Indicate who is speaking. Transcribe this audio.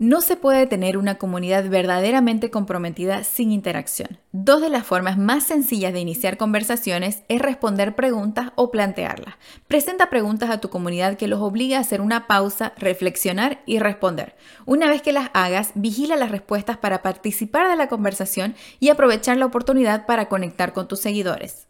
Speaker 1: No se puede tener una comunidad verdaderamente comprometida sin interacción. Dos de las formas más sencillas de iniciar conversaciones es responder preguntas o plantearlas. Presenta preguntas a tu comunidad que los obligue a hacer una pausa, reflexionar y responder. Una vez que las hagas, vigila las respuestas para participar de la conversación y aprovechar la oportunidad para conectar con tus seguidores.